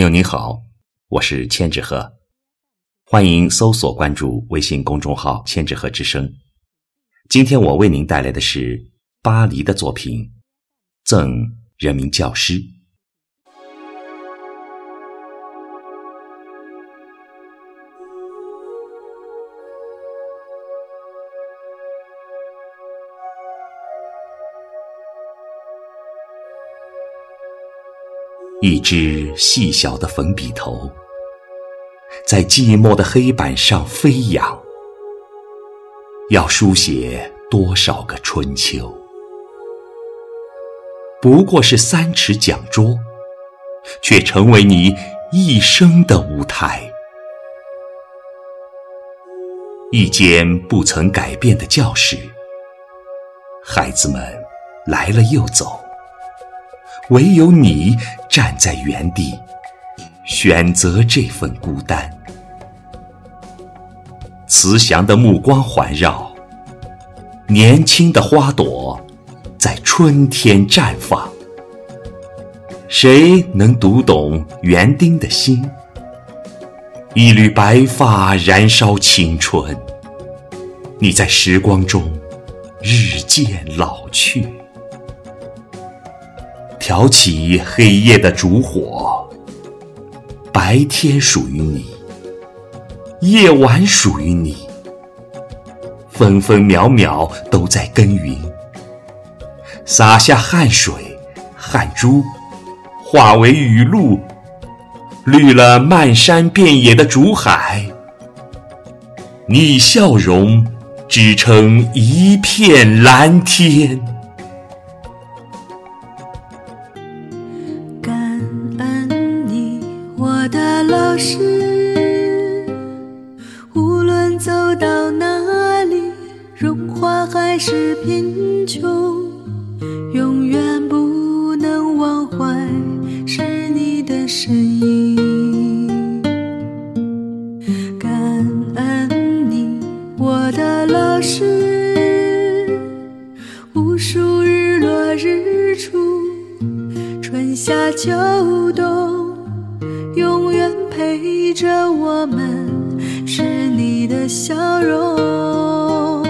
朋友你好，我是千纸鹤，欢迎搜索关注微信公众号“千纸鹤之声”。今天我为您带来的是巴黎的作品《赠人民教师》。一支细小的粉笔头，在寂寞的黑板上飞扬，要书写多少个春秋？不过是三尺讲桌，却成为你一生的舞台。一间不曾改变的教室，孩子们来了又走。唯有你站在原地，选择这份孤单。慈祥的目光环绕，年轻的花朵在春天绽放。谁能读懂园丁的心？一缕白发燃烧青春，你在时光中日渐老去。挑起黑夜的烛火，白天属于你，夜晚属于你，分分秒秒都在耕耘，洒下汗水、汗珠，化为雨露，绿了漫山遍野的竹海。你笑容织成一片蓝天。我的老师，无论走到哪里，荣华还是贫穷，永远不能忘怀是你的身影。感恩你，我的老师，无数日落日出，春夏秋冬。永远陪着我们是你的笑容，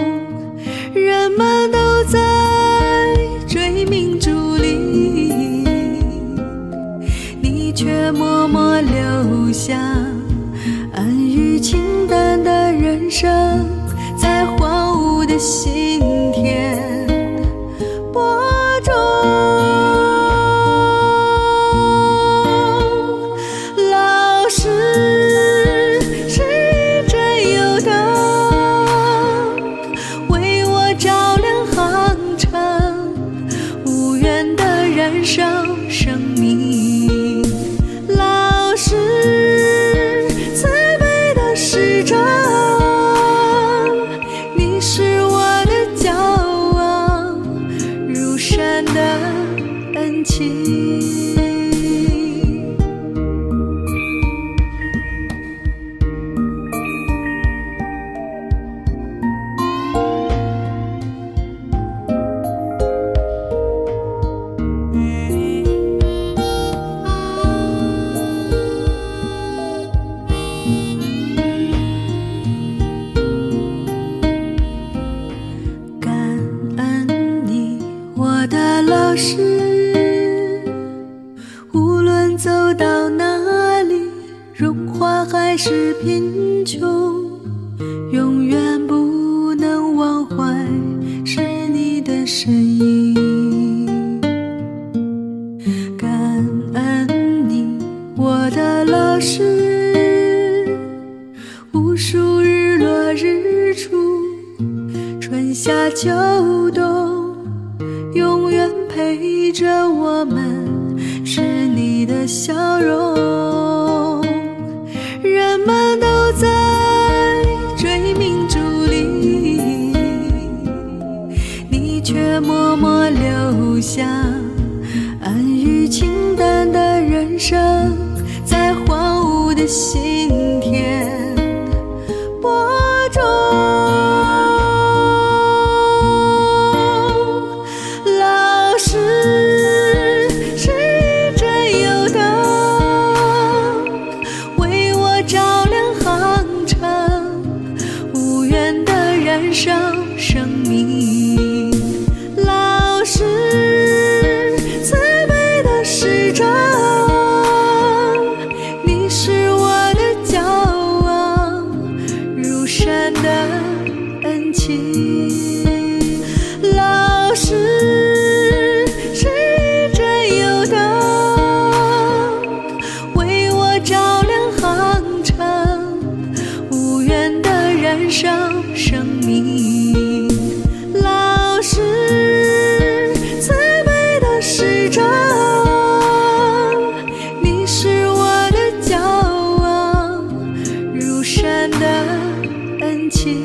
人们都在追名逐利，你却默默留下安于清淡的人生，在荒芜的心。老师，无论走到哪里，荣华还是贫穷，永远不能忘怀是你的身影。感恩你，我的老师，无数日落日出，春夏秋冬。陪着我们是你的笑容，人们都在追名逐利，你却默默留下安于清淡的人生，在荒芜的心田。叫生命。老师，最美的使者，你是我的骄傲，如山的恩情。